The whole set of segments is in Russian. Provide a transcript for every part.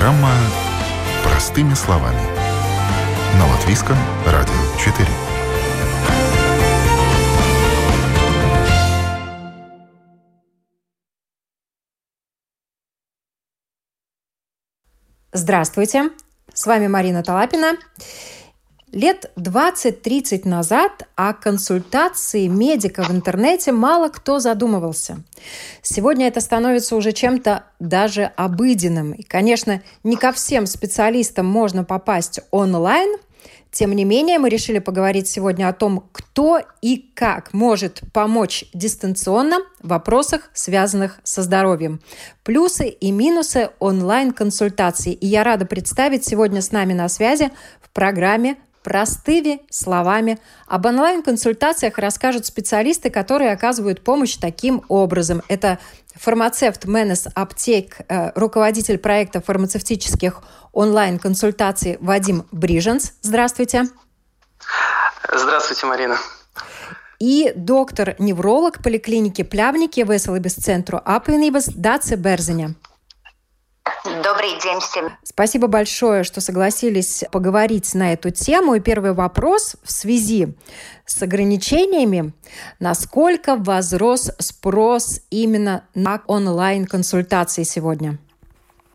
Программа «Простыми словами» на Латвийском радио 4. Здравствуйте, с вами Марина Талапина. Лет 20-30 назад о консультации медика в интернете мало кто задумывался. Сегодня это становится уже чем-то даже обыденным. И, конечно, не ко всем специалистам можно попасть онлайн. Тем не менее, мы решили поговорить сегодня о том, кто и как может помочь дистанционно в вопросах, связанных со здоровьем. Плюсы и минусы онлайн-консультаций. И я рада представить сегодня с нами на связи в программе простыми словами. Об онлайн-консультациях расскажут специалисты, которые оказывают помощь таким образом. Это фармацевт Менес Аптек, э, руководитель проекта фармацевтических онлайн-консультаций Вадим Бриженс. Здравствуйте. Здравствуйте, Марина. И доктор-невролог поликлиники Плявники Веселый центру Апвенибас Даце Берзиня. Добрый день всем. Спасибо большое, что согласились поговорить на эту тему. И первый вопрос в связи с ограничениями. Насколько возрос спрос именно на онлайн-консультации сегодня?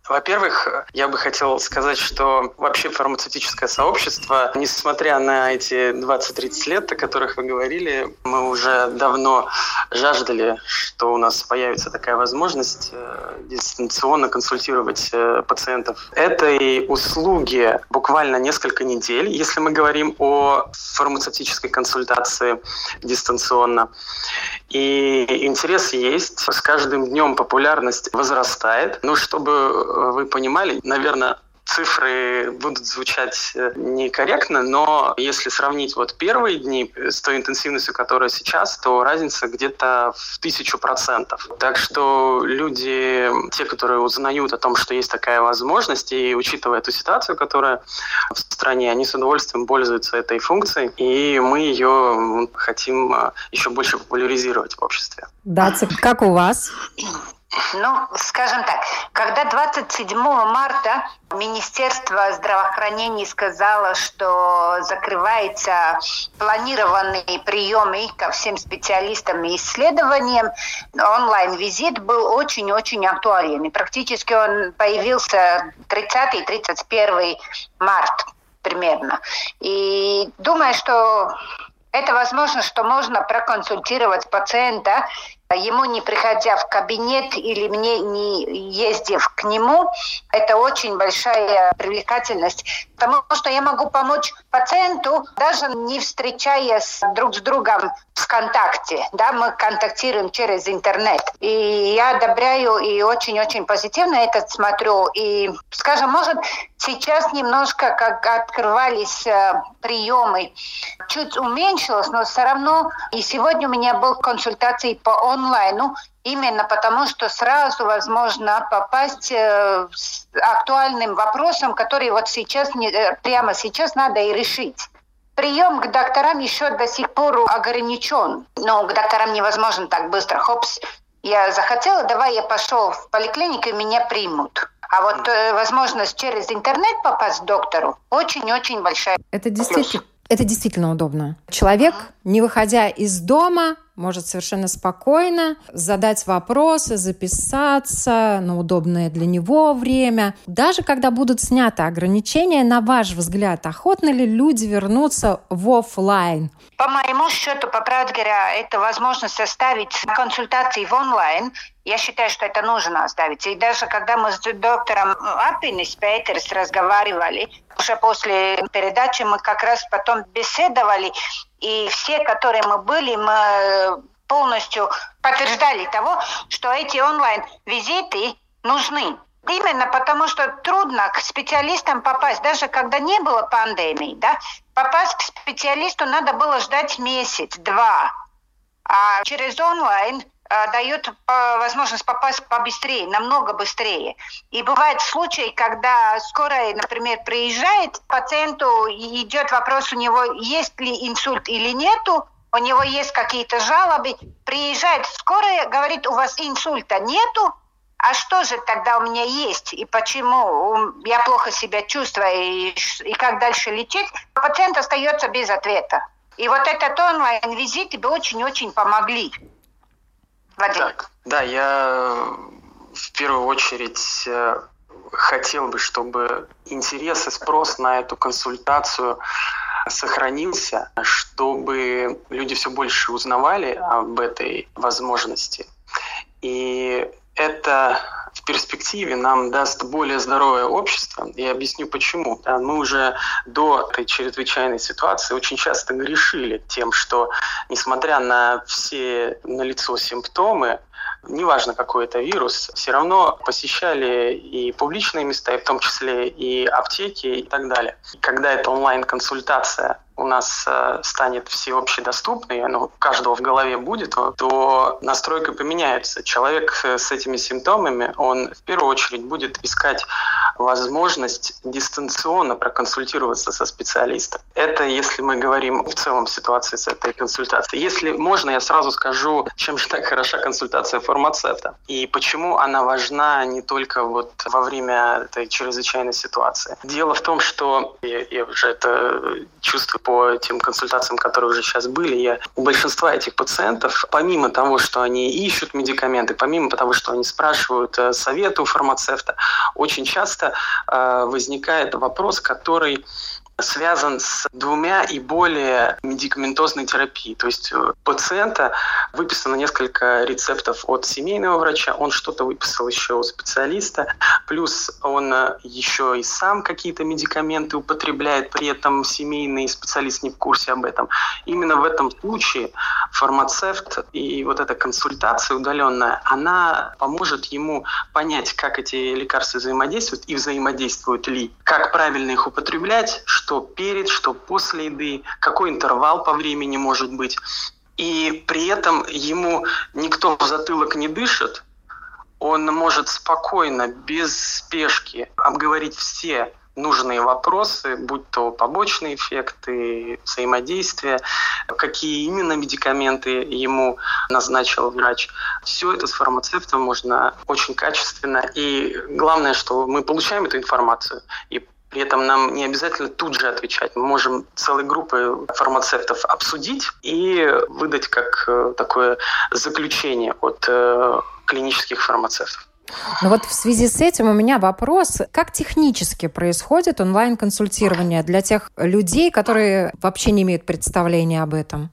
Во-первых, я бы хотел сказать, что вообще фармацевтическое сообщество, несмотря на эти 20-30 лет, о которых вы говорили, мы уже давно жаждали, что у нас появится такая возможность э, дистанционно консультировать э, пациентов. Этой услуги буквально несколько недель, если мы говорим о фармацевтической консультации дистанционно. И интерес есть. С каждым днем популярность возрастает. Но чтобы вы понимали, наверное, цифры будут звучать э, некорректно, но если сравнить вот первые дни с той интенсивностью, которая сейчас, то разница где-то в тысячу процентов. Так что люди, те, которые узнают о том, что есть такая возможность, и учитывая эту ситуацию, которая в стране, они с удовольствием пользуются этой функцией, и мы ее хотим э, еще больше популяризировать в обществе. Да, как у вас? Ну, скажем так, когда 27 марта Министерство здравоохранения сказало, что закрывается планированные приемы ко всем специалистам и исследованиям, онлайн-визит был очень-очень актуален. И практически он появился 30-31 марта примерно. И думаю, что это возможно, что можно проконсультировать пациента ему не приходя в кабинет или мне не ездив к нему, это очень большая привлекательность, потому что я могу помочь пациенту, даже не встречаясь друг с другом в контакте, да, мы контактируем через интернет. И я одобряю и очень-очень позитивно это смотрю. И, скажем, может, сейчас немножко, как открывались э, приемы, чуть уменьшилось, но все равно. И сегодня у меня был консультации по онлайну, именно потому что сразу возможно попасть э, с актуальным вопросом, который вот сейчас, э, прямо сейчас надо и решить. Прием к докторам еще до сих пор ограничен. Но к докторам невозможно так быстро. Хопс, я захотела, давай я пошел в поликлинику, и меня примут. А вот э, возможность через интернет попасть к доктору очень-очень большая. Это действительно, это действительно удобно. Человек, не выходя из дома, может совершенно спокойно задать вопросы, записаться на удобное для него время. Даже когда будут сняты ограничения, на ваш взгляд, охотно ли люди вернутся в офлайн? По моему счету, по правде говоря, это возможность составить консультации в онлайн. Я считаю, что это нужно оставить. И даже когда мы с доктором Апинис Петерс разговаривали, уже после передачи мы как раз потом беседовали, и все, которые мы были, мы полностью подтверждали того, что эти онлайн-визиты нужны. Именно потому, что трудно к специалистам попасть, даже когда не было пандемии, да, попасть к специалисту надо было ждать месяц, два. А через онлайн э, дает э, возможность попасть побыстрее, намного быстрее. И бывают случаи, когда скорая, например, приезжает, пациенту идет вопрос у него, есть ли инсульт или нету, у него есть какие-то жалобы, приезжает скорая, говорит, у вас инсульта нету, а что же тогда у меня есть, и почему я плохо себя чувствую, и, и как дальше лечить, пациент остается без ответа. И вот этот онлайн-визит бы очень-очень помогли. Вадим. Так, да, я в первую очередь э, хотел бы, чтобы интерес и спрос на эту консультацию сохранился, чтобы люди все больше узнавали об этой возможности. И это перспективе нам даст более здоровое общество. И объясню почему. Мы уже до этой чрезвычайной ситуации очень часто грешили тем, что несмотря на все налицо симптомы, неважно какой это вирус, все равно посещали и публичные места, и в том числе и аптеки и так далее. Когда эта онлайн-консультация у нас э, станет всеобщедоступной, оно у каждого в голове будет, то настройка поменяется. Человек э, с этими симптомами, он в первую очередь будет искать возможность дистанционно проконсультироваться со специалистом. Это если мы говорим в целом ситуации с этой консультацией. Если можно, я сразу скажу, чем же так хороша консультация фармацевта и почему она важна не только вот во время этой чрезвычайной ситуации. Дело в том, что я, я уже это чувствую по тем консультациям, которые уже сейчас были, я у большинства этих пациентов, помимо того, что они ищут медикаменты, помимо того, что они спрашивают э, советы у фармацевта, очень часто э, возникает вопрос, который связан с двумя и более медикаментозной терапией. То есть у пациента выписано несколько рецептов от семейного врача, он что-то выписал еще у специалиста, плюс он э, еще и сам какие-то медикаменты употребляет, при этом семейный специалист не в курсе об этом. Именно в этом случае фармацевт и вот эта консультация удаленная, она поможет ему понять, как эти лекарства взаимодействуют и взаимодействуют ли, как правильно их употреблять, что перед, что после еды, какой интервал по времени может быть. И при этом ему никто в затылок не дышит, он может спокойно, без спешки обговорить все нужные вопросы, будь то побочные эффекты, взаимодействия, какие именно медикаменты ему назначил врач. Все это с фармацевтом можно очень качественно. И главное, что мы получаем эту информацию и при этом нам не обязательно тут же отвечать. Мы можем целой группой фармацевтов обсудить и выдать как э, такое заключение от э, клинических фармацевтов. Ну вот в связи с этим у меня вопрос, как технически происходит онлайн-консультирование для тех людей, которые вообще не имеют представления об этом?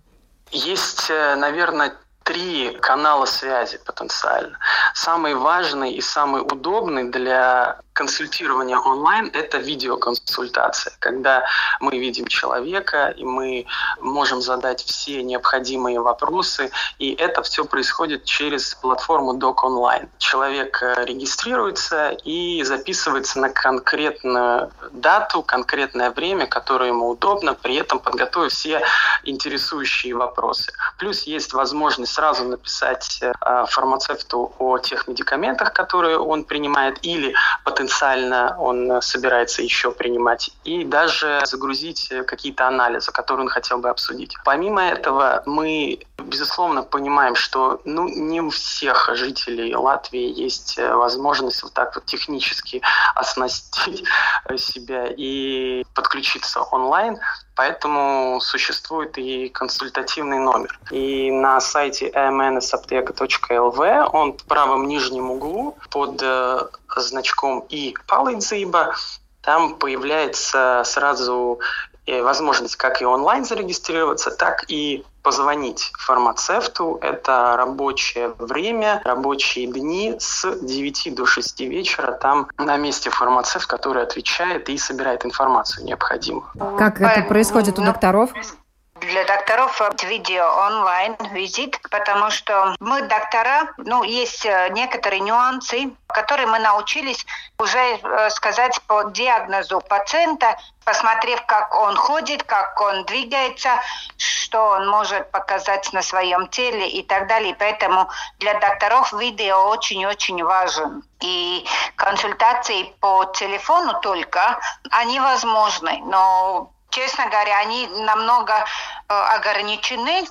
Есть, э, наверное, три канала связи потенциально. Самый важный и самый удобный для консультирование онлайн – это видеоконсультация, когда мы видим человека, и мы можем задать все необходимые вопросы, и это все происходит через платформу Doc Online. Человек э, регистрируется и записывается на конкретную дату, конкретное время, которое ему удобно, при этом подготовив все интересующие вопросы. Плюс есть возможность сразу написать э, фармацевту о тех медикаментах, которые он принимает, или потенциально потенциально он собирается еще принимать, и даже загрузить какие-то анализы, которые он хотел бы обсудить. Помимо этого, мы, безусловно, понимаем, что ну, не у всех жителей Латвии есть возможность вот так вот технически оснастить себя и подключиться онлайн. Поэтому существует и консультативный номер. И на сайте mnsapteka.lv он в правом нижнем углу под э, значком и палыдзыба там появляется сразу э, возможность как и онлайн зарегистрироваться, так и позвонить фармацевту. Это рабочее время, рабочие дни с 9 до 6 вечера. Там на месте фармацевт, который отвечает и собирает информацию необходимую. Как это происходит у докторов? Для докторов видео онлайн визит, потому что мы доктора, ну, есть э, некоторые нюансы, которые мы научились уже э, сказать по диагнозу пациента, посмотрев, как он ходит, как он двигается, что он может показать на своем теле и так далее. Поэтому для докторов видео очень-очень важен. И консультации по телефону только, они возможны, но честно говоря, они намного э, ограничены,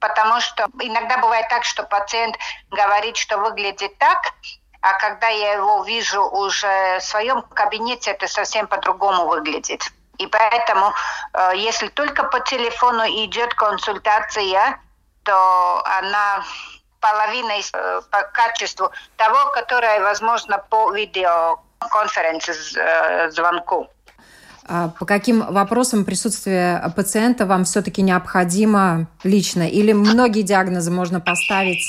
потому что иногда бывает так, что пациент говорит, что выглядит так, а когда я его вижу уже в своем кабинете, это совсем по-другому выглядит. И поэтому, э, если только по телефону идет консультация, то она половина э, по качеству того, которое возможно по видеоконференции звонку. А по каким вопросам присутствие пациента вам все-таки необходимо лично? Или многие диагнозы можно поставить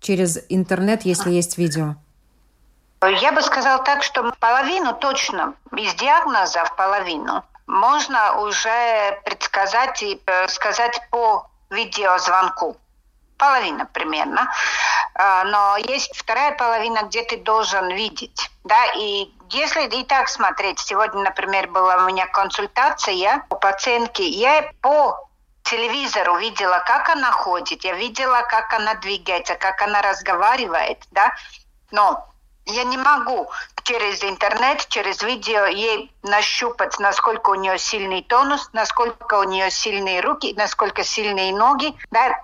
через интернет, если есть видео? Я бы сказала так, что половину точно, из диагнозов половину, можно уже предсказать и э, сказать по видеозвонку. Половина примерно. А, но есть вторая половина, где ты должен видеть. Да, и если и так смотреть, сегодня, например, была у меня консультация у пациентки, я по телевизору видела, как она ходит, я видела, как она двигается, как она разговаривает, да, но я не могу через интернет, через видео ей нащупать, насколько у нее сильный тонус, насколько у нее сильные руки, насколько сильные ноги. Да,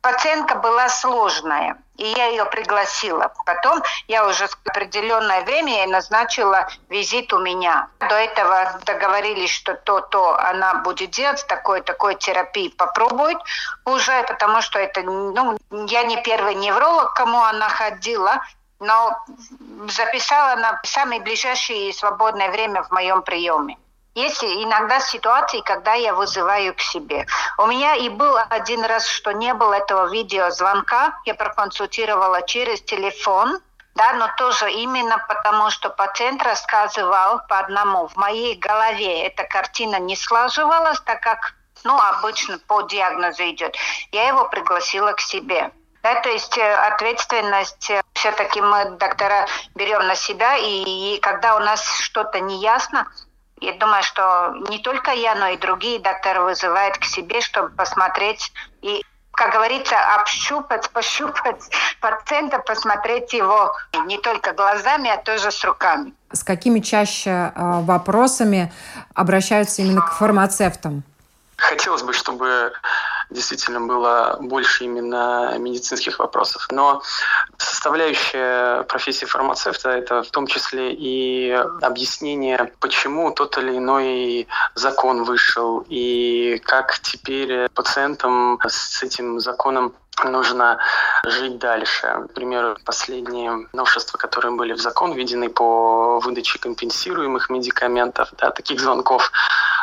пациентка была сложная, и я ее пригласила. Потом я уже в определенное время назначила визит у меня. До этого договорились, что то-то она будет делать, такой-такой терапии попробует уже, потому что это, ну, я не первый невролог, кому она ходила, но записала на самое ближайшее свободное время в моем приеме. Есть иногда ситуации, когда я вызываю к себе. У меня и был один раз, что не было этого видеозвонка. Я проконсультировала через телефон, да, но тоже именно потому, что пациент рассказывал по одному. В моей голове эта картина не слаживалась, так как ну, обычно по диагнозу идет. Я его пригласила к себе. Да, то есть э, ответственность э, все-таки мы, доктора, берем на себя, и, и когда у нас что-то не ясно, я думаю, что не только я, но и другие докторы вызывают к себе, чтобы посмотреть и как говорится, общупать, пощупать пациента, посмотреть его не только глазами, а тоже с руками. С какими чаще э, вопросами обращаются именно к фармацевтам? Хотелось бы, чтобы действительно было больше именно медицинских вопросов. Но составляющая профессии фармацевта – это в том числе и объяснение, почему тот или иной закон вышел, и как теперь пациентам с этим законом нужно жить дальше. Например, последние новшества, которые были в закон введены по выдаче компенсируемых медикаментов, да, таких звонков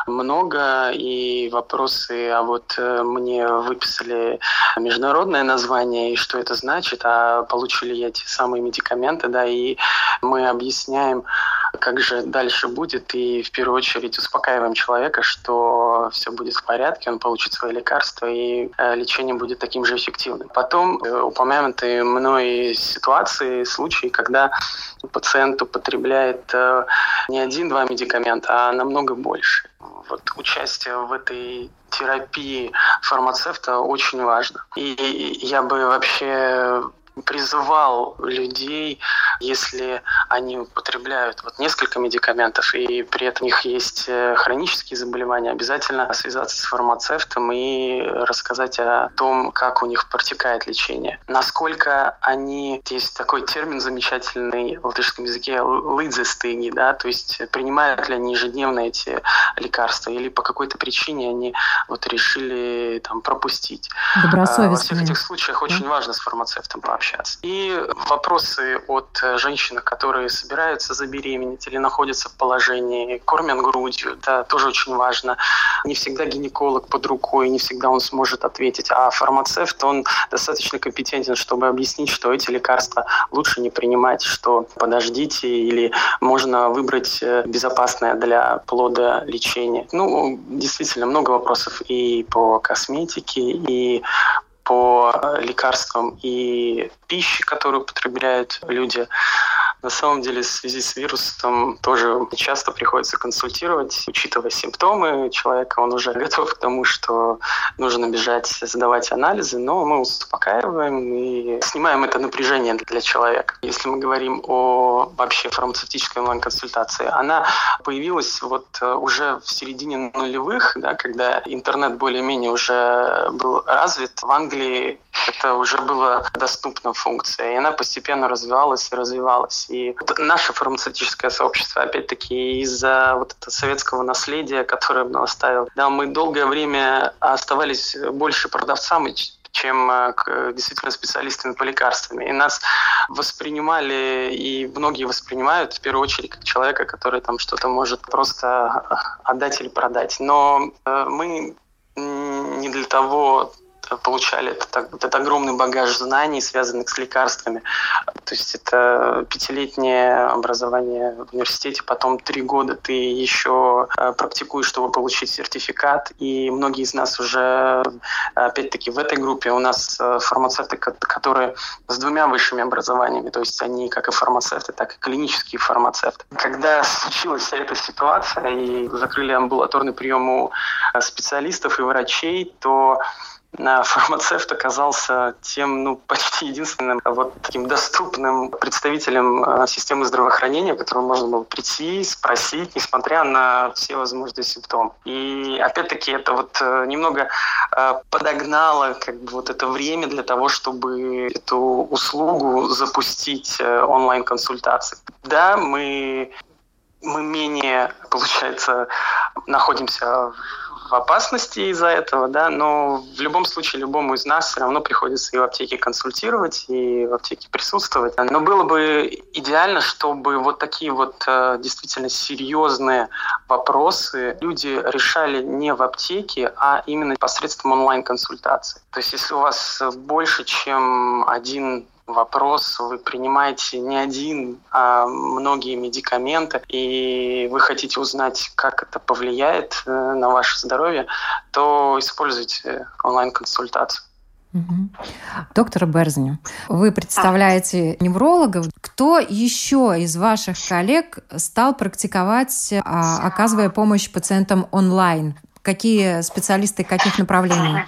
много, и вопросы, а вот э, мне выписали международное название, и что это значит, а получили я те самые медикаменты, да, и мы объясняем, как же дальше будет, и в первую очередь успокаиваем человека, что все будет в порядке, он получит свои лекарства, и э, лечение будет таким же эффективным. Потом э, упомянутые мной ситуации, случаи, когда пациент употребляет не один-два медикамента, а намного больше вот участие в этой терапии фармацевта очень важно. И я бы вообще призывал людей, если они употребляют вот несколько медикаментов и при этом у них есть э, хронические заболевания, обязательно связаться с фармацевтом и рассказать о том, как у них протекает лечение. Насколько они, есть такой термин замечательный в латышском языке, лыдзестыни, да, то есть принимают ли они ежедневно эти лекарства или по какой-то причине они вот решили там пропустить. Добросовестно. Во всех этих случаях очень важно с фармацевтом пообщаться общаться. И вопросы от э, женщин, которые собираются забеременеть или находятся в положении, кормят грудью, это тоже очень важно. Не всегда гинеколог под рукой, не всегда он сможет ответить, а фармацевт, он достаточно компетентен, чтобы объяснить, что эти лекарства лучше не принимать, что подождите или можно выбрать э, безопасное для плода лечение. Ну, действительно, много вопросов и по косметике, и по лекарствам и пище, которую употребляют люди. На самом деле, в связи с вирусом тоже часто приходится консультировать, учитывая симптомы человека, он уже готов к тому, что нужно бежать, сдавать анализы, но мы успокаиваем и снимаем это напряжение для человека. Если мы говорим о вообще фармацевтической онлайн-консультации, она появилась вот э, уже в середине нулевых, да, когда интернет более-менее уже был развит. В Англии это уже было доступна функция, и она постепенно развивалась и развивалась. И вот наше фармацевтическое сообщество, опять-таки, из-за вот этого советского наследия, которое он оставил, да, мы долгое время оставались больше продавцами, чем э, действительно специалистами по лекарствам. И нас воспринимали, и многие воспринимают в первую очередь как человека, который там что-то может просто отдать или продать. Но э, мы не для того получали этот, этот огромный багаж знаний, связанных с лекарствами. То есть это пятилетнее образование в университете, потом три года ты еще э, практикуешь, чтобы получить сертификат. И многие из нас уже, опять-таки, в этой группе у нас э, фармацевты, которые с двумя высшими образованиями, то есть они как и фармацевты, так и клинические фармацевты. Когда случилась вся эта ситуация и закрыли амбулаторный прием у э, специалистов и врачей, то фармацевт оказался тем, ну, почти единственным вот таким доступным представителем э, системы здравоохранения, к которому можно было прийти, спросить, несмотря на все возможные симптомы. И опять-таки это вот э, немного э, подогнало как бы вот это время для того, чтобы эту услугу запустить онлайн-консультации. Да, мы мы менее, получается, находимся в опасности из-за этого, да, но в любом случае любому из нас все равно приходится и в аптеке консультировать, и в аптеке присутствовать. Но было бы идеально, чтобы вот такие вот э, действительно серьезные вопросы люди решали не в аптеке, а именно посредством онлайн-консультации. То есть если у вас больше, чем один вопрос, вы принимаете не один, а многие медикаменты, и вы хотите узнать, как это повлияет э, на ваше здоровье, то используйте онлайн-консультацию. Доктор Берзни, вы представляете неврологов. Кто еще из ваших коллег стал практиковать, а, оказывая помощь пациентам онлайн? Какие специалисты каких направлений?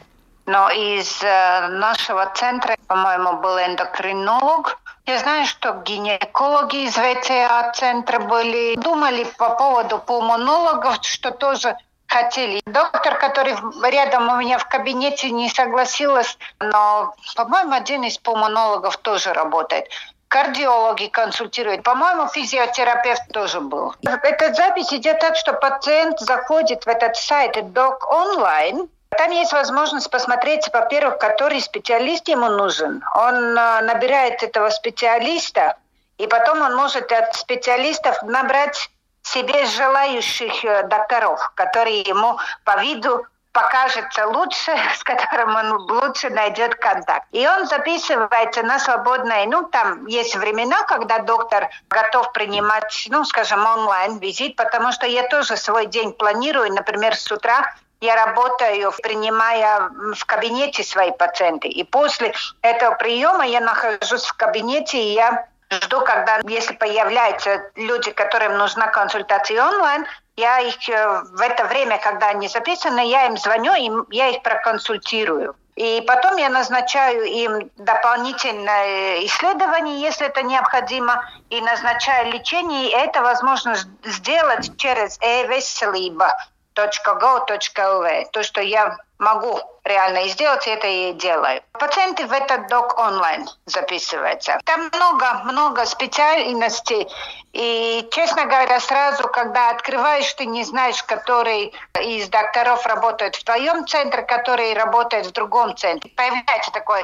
Но из э, нашего центра, по-моему, был эндокринолог. Я знаю, что гинекологи из ВЦА-центра были, думали по поводу пулмонологов, что тоже хотели. Доктор, который рядом у меня в кабинете, не согласилась, но, по-моему, один из пулмонологов тоже работает кардиологи консультируют. По-моему, физиотерапевт тоже был. Эта запись идет так, что пациент заходит в этот сайт Doc Online, там есть возможность посмотреть, во-первых, который специалист ему нужен. Он а, набирает этого специалиста, и потом он может от специалистов набрать себе желающих э, докторов, которые ему по виду покажется лучше, с которым он лучше найдет контакт. И он записывается на свободное, ну, там есть времена, когда доктор готов принимать, ну, скажем, онлайн-визит, потому что я тоже свой день планирую, например, с утра я работаю, принимая в кабинете свои пациенты. И после этого приема я нахожусь в кабинете, и я жду, когда, если появляются люди, которым нужна консультация онлайн, я их э, в это время, когда они записаны, я им звоню, и я их проконсультирую. И потом я назначаю им дополнительное исследование, если это необходимо, и назначаю лечение. И это возможно сделать через e-веселиба .go.lv. То, что я могу реально сделать, это и делаю. Пациенты в этот док онлайн записываются. Там много-много специальностей. И, честно говоря, сразу, когда открываешь, ты не знаешь, который из докторов работает в твоем центре, который работает в другом центре. Появляется такой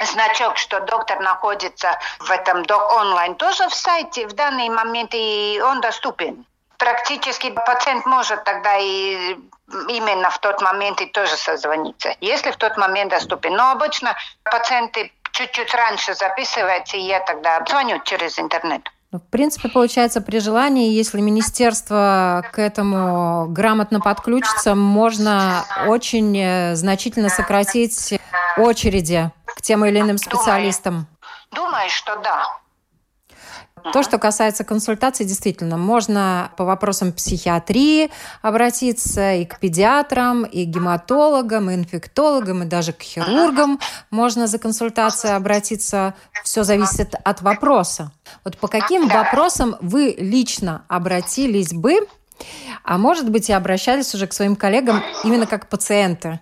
значок, что доктор находится в этом док онлайн тоже в сайте в данный момент, и он доступен практически пациент может тогда и именно в тот момент и тоже созвониться, если в тот момент доступен. Но обычно пациенты чуть-чуть раньше записываются, и я тогда звоню через интернет. Ну, в принципе, получается, при желании, если министерство к этому грамотно подключится, можно очень э, значительно сократить очереди к тем или иным специалистам. Думаю, Думаю что да. То, что касается консультаций, действительно, можно по вопросам психиатрии обратиться и к педиатрам, и к гематологам, и инфектологам, и даже к хирургам можно за консультацией обратиться. Все зависит от вопроса. Вот по каким вопросам вы лично обратились бы, а может быть и обращались уже к своим коллегам именно как пациенты?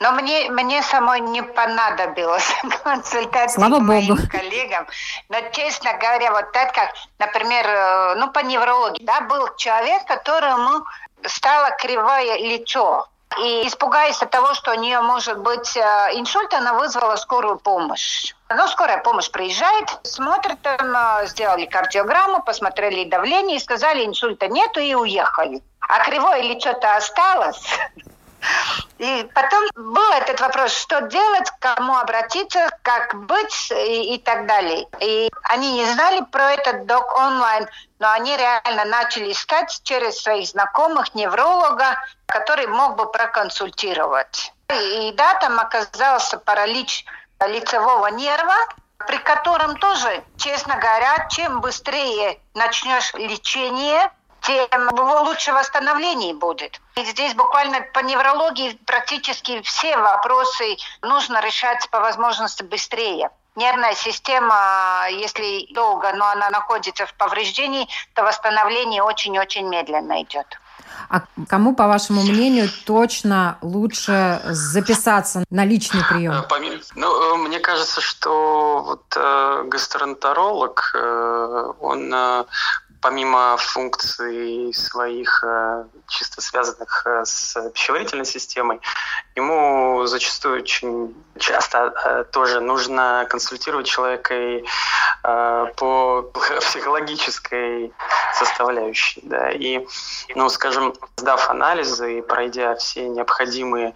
Но мне, мне самой не понадобилось консультация Слава моим Богу. коллегам. Но, честно говоря, вот так как, например, э, ну, по неврологии, да, был человек, которому стало кривое лицо. И испугаясь от того, что у нее может быть э, инсульт, она вызвала скорую помощь. Ну, скорая помощь приезжает, смотрит, там, э, сделали кардиограмму, посмотрели давление и сказали, инсульта нету, и уехали. А кривое лицо-то осталось. И потом был этот вопрос, что делать, к кому обратиться, как быть и, и так далее. И они не знали про этот док онлайн, но они реально начали искать через своих знакомых невролога, который мог бы проконсультировать. И, и да, там оказался паралич лицевого нерва, при котором тоже, честно говоря, чем быстрее начнешь лечение, тем лучше восстановление будет. И здесь буквально по неврологии практически все вопросы нужно решать по возможности быстрее. Нервная система, если долго, но она находится в повреждении, то восстановление очень-очень медленно идет. А кому, по вашему мнению, точно лучше записаться на личный прием? Э, ну, э, мне кажется, что вот э, гастроэнтеролог, э, он э, помимо функций своих э, чисто связанных э, с пищеварительной системой, ему зачастую очень часто э, тоже нужно консультировать человека и по психологической составляющей. Да. И, ну, скажем, сдав анализы и пройдя все необходимые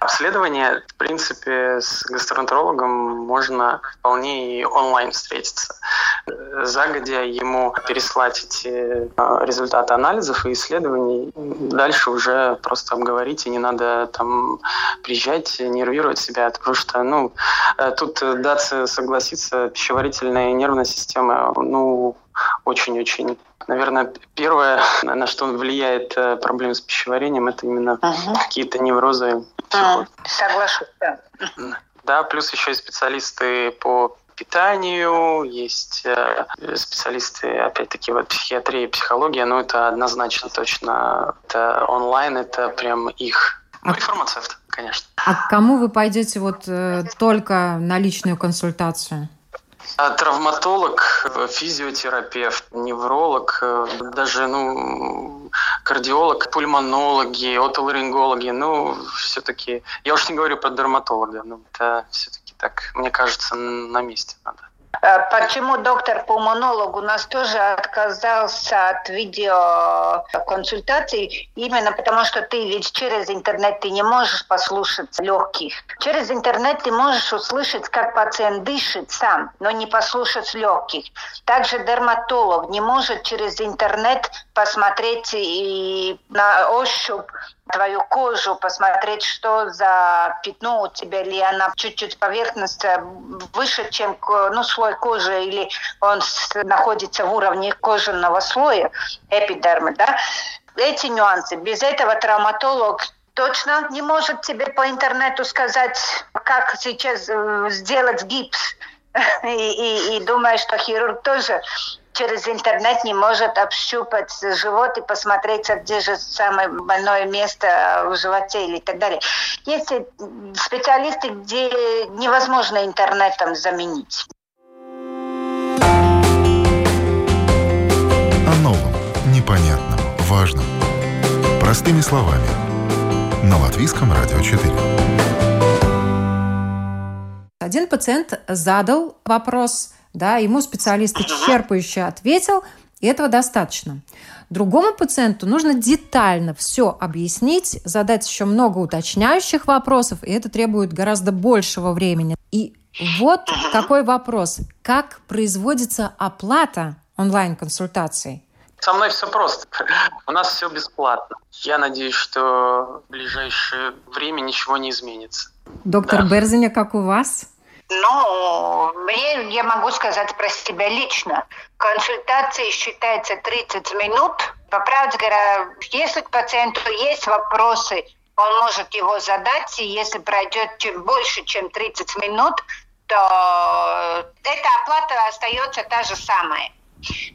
обследования, в принципе, с гастроэнтерологом можно вполне и онлайн встретиться. Загодя ему переслать эти э, результаты анализов и исследований. Дальше уже просто обговорить, и не надо там приезжать, нервировать себя, потому что, ну, э, тут даться согласиться, пищеварительная и нервная система, ну, очень-очень Наверное, первое, на что влияет э, проблемы с пищеварением, это именно угу. какие-то неврозы. Соглашусь, да. Да, плюс еще и специалисты по питанию, есть э, специалисты, опять-таки, вот психиатрия, психология, но это однозначно точно, это онлайн, это прям их. Ну, и фармацевт, конечно. А к кому вы пойдете вот э, только на личную консультацию? А травматолог, физиотерапевт, невролог, э, даже ну, кардиолог, пульмонологи, отоларингологи, ну, все-таки, я уж не говорю про дерматолога, но это все-таки так, мне кажется, на месте надо. А почему доктор-пульмонолог у нас тоже отказался от видеоконсультаций? Именно потому, что ты ведь через интернет ты не можешь послушать легких. Через интернет ты можешь услышать, как пациент дышит сам, но не послушать легких. Также дерматолог не может через интернет посмотреть и на ощупь твою кожу, посмотреть, что за пятно у тебя, или она чуть-чуть поверхность выше, чем ну, слой кожи, или он находится в уровне кожаного слоя, эпидермы, да. Эти нюансы. Без этого травматолог точно не может тебе по интернету сказать, как сейчас э, сделать гипс. И, и, и думаю, что хирург тоже через интернет не может общупать живот и посмотреть, где же самое больное место в животе или так далее. Есть специалисты, где невозможно интернетом заменить. О новом, непонятном, важном. Простыми словами. На Латвийском радио 4. Один пациент задал вопрос – да, ему специалист исчерпывающе ответил, и этого достаточно. Другому пациенту нужно детально все объяснить, задать еще много уточняющих вопросов, и это требует гораздо большего времени. И вот какой вопрос. Как производится оплата онлайн-консультаций? Со мной все просто. У нас все бесплатно. Я надеюсь, что в ближайшее время ничего не изменится. Доктор да. Берзиня, как у вас? Ну, мне, я могу сказать про себя лично. Консультация считается 30 минут. По правде говоря, если к пациенту есть вопросы, он может его задать, и если пройдет чем больше, чем 30 минут, то эта оплата остается та же самая.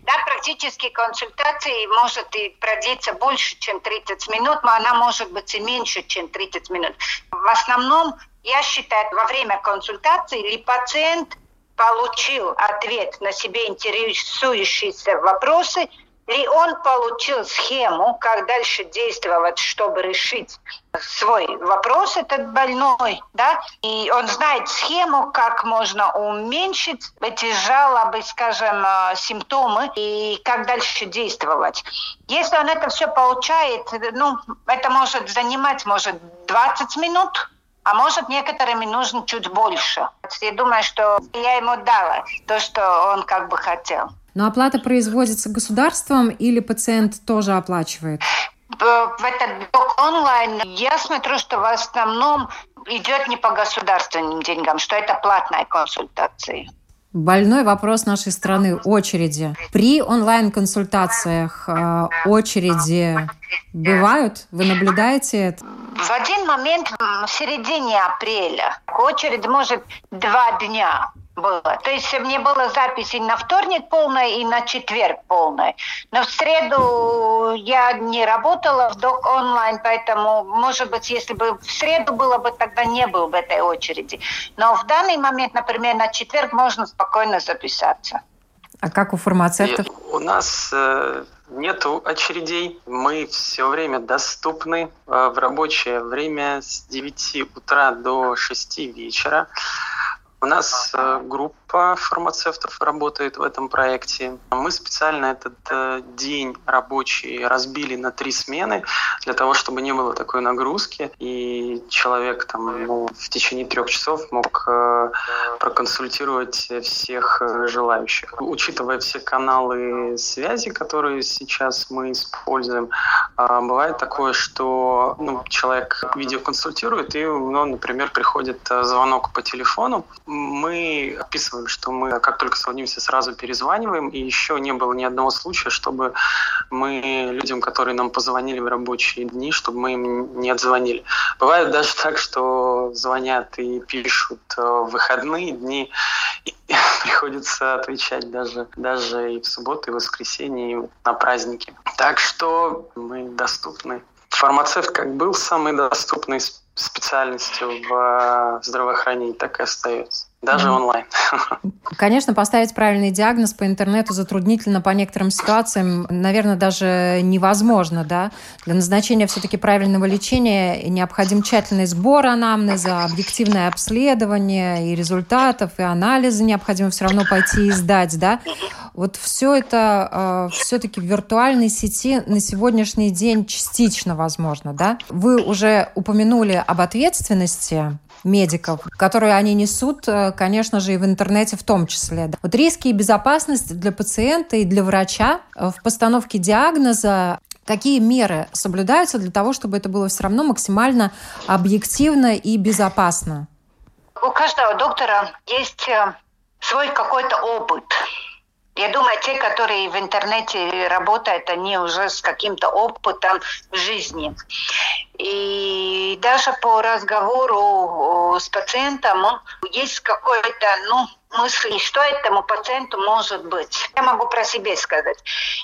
Да, практически консультации может и продлиться больше, чем 30 минут, но она может быть и меньше, чем 30 минут. В основном, я считаю, во время консультации ли пациент получил ответ на себе интересующиеся вопросы, ли он получил схему, как дальше действовать, чтобы решить свой вопрос этот больной, да, и он знает схему, как можно уменьшить эти жалобы, скажем, э, симптомы и как дальше действовать. Если он это все получает, ну, это может занимать, может, 20 минут, а может, некоторыми нужно чуть больше. Я думаю, что я ему дала то, что он как бы хотел. Но оплата производится государством или пациент тоже оплачивает? В этот блок онлайн я смотрю, что в основном идет не по государственным деньгам, что это платная консультация. Больной вопрос нашей страны – очереди. При онлайн-консультациях э, очереди бывают? Вы наблюдаете это? В один момент в середине апреля очередь может два дня было. То есть мне было записи на вторник полная и на четверг полная. Но в среду я не работала в док онлайн, поэтому, может быть, если бы в среду было бы, тогда не было бы этой очереди. Но в данный момент, например, на четверг можно спокойно записаться. А как у фармацевтов? И у нас э, нету очередей. Мы все время доступны э, в рабочее время с 9 утра до 6 вечера. У нас э, группа фармацевтов работает в этом проекте. Мы специально этот э, день рабочий разбили на три смены для того, чтобы не было такой нагрузки, и человек там ну, в течение трех часов мог э, проконсультировать всех желающих. Учитывая все каналы связи, которые сейчас мы используем, бывает такое, что ну, человек видеоконсультирует, и, ну, например, приходит звонок по телефону, мы описываем, что мы как только созвонимся, сразу перезваниваем, и еще не было ни одного случая, чтобы мы людям, которые нам позвонили в рабочие дни, чтобы мы им не отзвонили. Бывает даже так, что звонят и пишут в выходные дни, и приходится отвечать даже, даже и в субботу, и в воскресенье, и на праздники. Так что мы доступны. Фармацевт как был самый доступный специальностью в здравоохранении, так и остается. Даже онлайн. Конечно, поставить правильный диагноз по интернету затруднительно по некоторым ситуациям, наверное, даже невозможно, да. Для назначения все-таки правильного лечения необходим тщательный сбор анамнеза, объективное обследование и результатов, и анализы необходимо все равно пойти и сдать, да. Вот все это э, все-таки в виртуальной сети на сегодняшний день частично возможно, да. Вы уже упомянули об ответственности медиков, которые они несут, э, конечно же, и в интернете в том числе. Вот риски и безопасность для пациента и для врача э, в постановке диагноза Какие меры соблюдаются для того, чтобы это было все равно максимально объективно и безопасно? У каждого доктора есть э, свой какой-то опыт. Я думаю, те, которые в интернете работают, они уже с каким-то опытом жизни. И даже по разговору с пациентом есть какой-то, ну, мысли, что этому пациенту может быть. Я могу про себя сказать.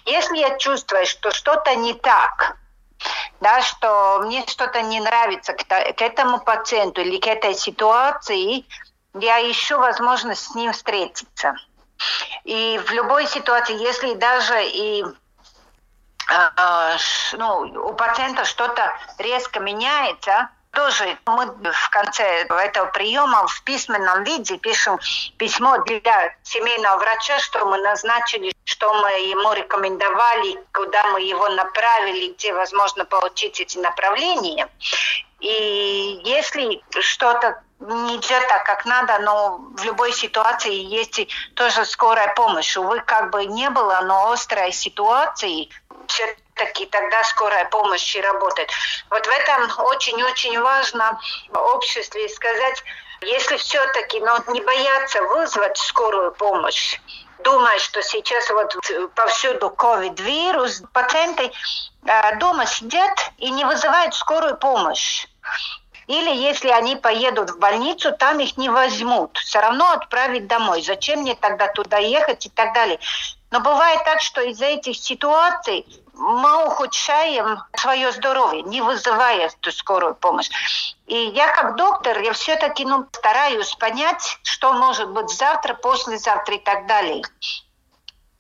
Если я чувствую, что что-то не так, да, что мне что-то не нравится к, к этому пациенту или к этой ситуации, я ищу возможность с ним встретиться. И в любой ситуации, если даже и э, ну, у пациента что-то резко меняется, тоже мы в конце этого приема в письменном виде пишем письмо для семейного врача, что мы назначили, что мы ему рекомендовали, куда мы его направили, где возможно получить эти направления. И если что-то не идет так, как надо, но в любой ситуации есть тоже скорая помощь. Увы, как бы не было, но острой ситуации все-таки тогда скорая помощь и работает. Вот в этом очень-очень важно в обществе сказать, если все-таки но не бояться вызвать скорую помощь, думая, что сейчас вот повсюду ковид-вирус, пациенты э, дома сидят и не вызывают скорую помощь. Или если они поедут в больницу, там их не возьмут. Все равно отправить домой. Зачем мне тогда туда ехать и так далее. Но бывает так, что из-за этих ситуаций мы ухудшаем свое здоровье, не вызывая эту скорую помощь. И я как доктор, я все-таки ну, стараюсь понять, что может быть завтра, послезавтра и так далее.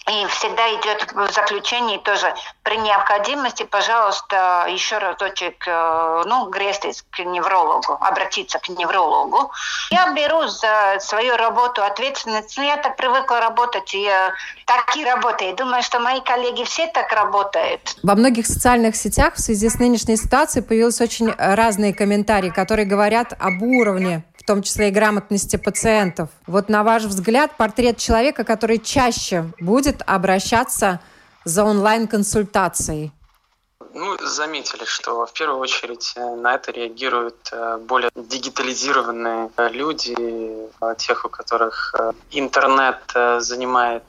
И всегда идет в заключении тоже при необходимости, пожалуйста, еще разочек, э, ну, грестись к неврологу, обратиться к неврологу. Я беру за свою работу ответственность. Ну, я так привыкла работать, и я так и работаю. Думаю, что мои коллеги все так работают. Во многих социальных сетях в связи с нынешней ситуацией появились очень разные комментарии, которые говорят об уровне в том числе и грамотности пациентов. Вот на ваш взгляд, портрет человека, который чаще будет обращаться за онлайн-консультацией? Ну, заметили, что в первую очередь э, на это реагируют э, более дигитализированные э, люди, тех, у которых интернет занимает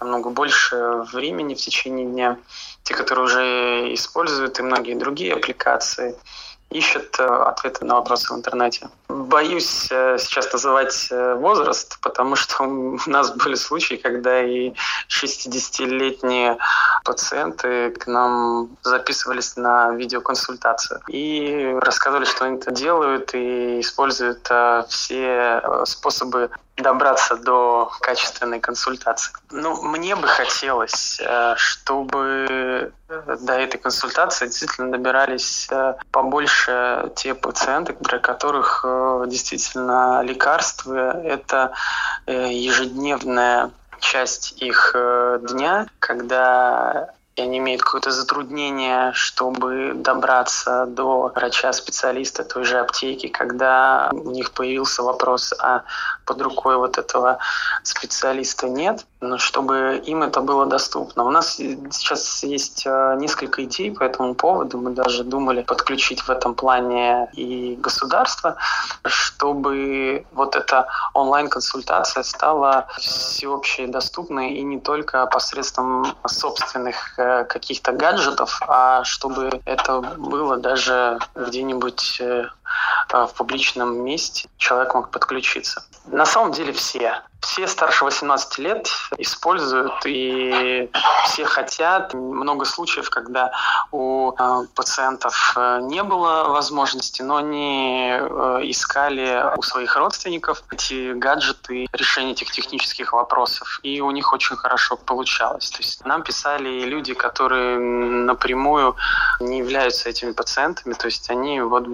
намного больше времени в течение дня, те, которые уже используют и многие другие аппликации – ищет э, ответы на вопросы в интернете. Боюсь э, сейчас называть э, возраст, потому что у нас были случаи, когда и 60-летние пациенты к нам записывались на видеоконсультацию и рассказывали, что они это делают и используют все способы добраться до качественной консультации. Ну, мне бы хотелось, э, чтобы э, до этой консультации действительно добирались э, побольше те пациенты, для которых действительно лекарства – это ежедневная часть их дня, когда они имеют какое-то затруднение, чтобы добраться до врача-специалиста той же аптеки, когда у них появился вопрос, а под рукой вот этого специалиста нет, чтобы им это было доступно. У нас сейчас есть э, несколько идей по этому поводу. Мы даже думали подключить в этом плане и государство, чтобы вот эта онлайн-консультация стала всеобщей доступной и не только посредством собственных Э, каких-то гаджетов, а чтобы это было даже где-нибудь э, в публичном месте, человек мог подключиться. На самом деле все все старше 18 лет используют, и все хотят. Много случаев, когда у э, пациентов э, не было возможности, но они э, искали у своих родственников эти гаджеты, решение этих технических вопросов, и у них очень хорошо получалось. То есть нам писали люди, которые напрямую не являются этими пациентами, то есть они вот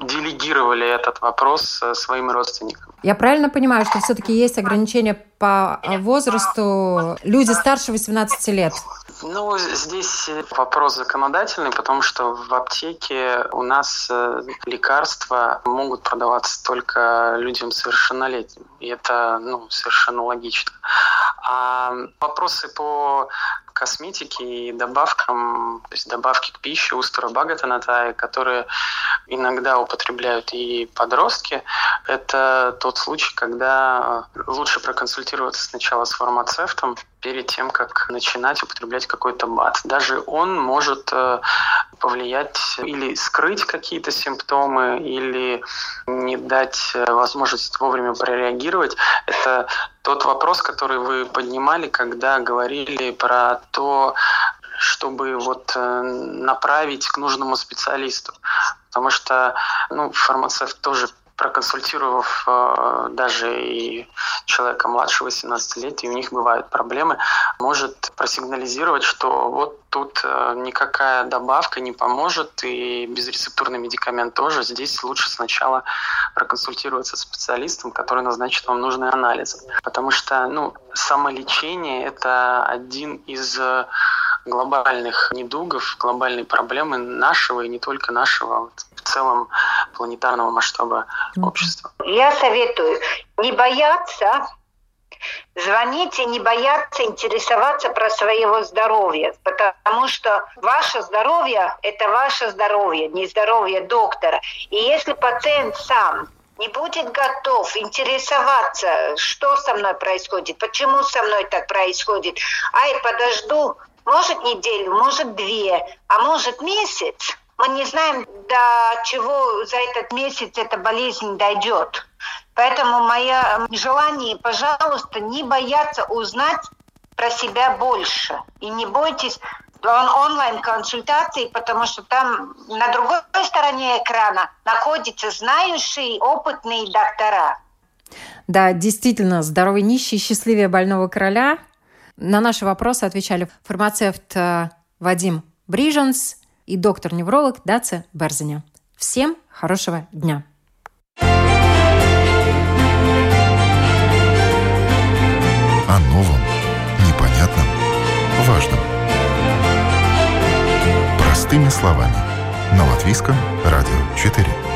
делегировали этот вопрос своим родственникам. Я правильно понимаю, что все-таки есть ограничения назначение по возрасту люди старше 18 лет? Ну, здесь вопрос законодательный, потому что в аптеке у нас э, лекарства могут продаваться только людям совершеннолетним. И это ну, совершенно логично. А вопросы по косметике и добавкам, то есть добавки к пище, устра багатанатай, которые иногда употребляют и подростки, это тот случай, когда лучше проконсультироваться сначала с фармацевтом перед тем, как начинать употреблять какой-то БАД. Даже он может э, повлиять или скрыть какие-то симптомы, или не дать э, возможность вовремя прореагировать. Это тот вопрос, который вы поднимали, когда говорили про то, чтобы вот э, направить к нужному специалисту. Потому что ну, фармацевт тоже проконсультировав э, даже и человека младше 18 лет, и у них бывают проблемы, может просигнализировать, что вот тут э, никакая добавка не поможет, и безрецептурный медикамент тоже. Здесь лучше сначала проконсультироваться с специалистом, который назначит вам нужный анализ. Потому что ну, самолечение – это один из глобальных недугов, глобальной проблемы нашего и не только нашего, а вот в целом планетарного масштаба общества. Я советую не бояться Звоните, не бояться интересоваться про своего здоровья, потому что ваше здоровье – это ваше здоровье, не здоровье доктора. И если пациент сам не будет готов интересоваться, что со мной происходит, почему со мной так происходит, ай, подожду, может неделю, может две, а может месяц. Мы не знаем, до чего за этот месяц эта болезнь дойдет. Поэтому мое желание, пожалуйста, не бояться узнать про себя больше. И не бойтесь он онлайн-консультации, потому что там на другой стороне экрана находятся знающие, опытные доктора. Да, действительно, здоровый нищий, счастливее больного короля. На наши вопросы отвечали фармацевт э, Вадим Брижанс и доктор-невролог Даца Берзиня. Всем хорошего дня! О новом, непонятном, важном. Простыми словами. На Латвийском радио 4.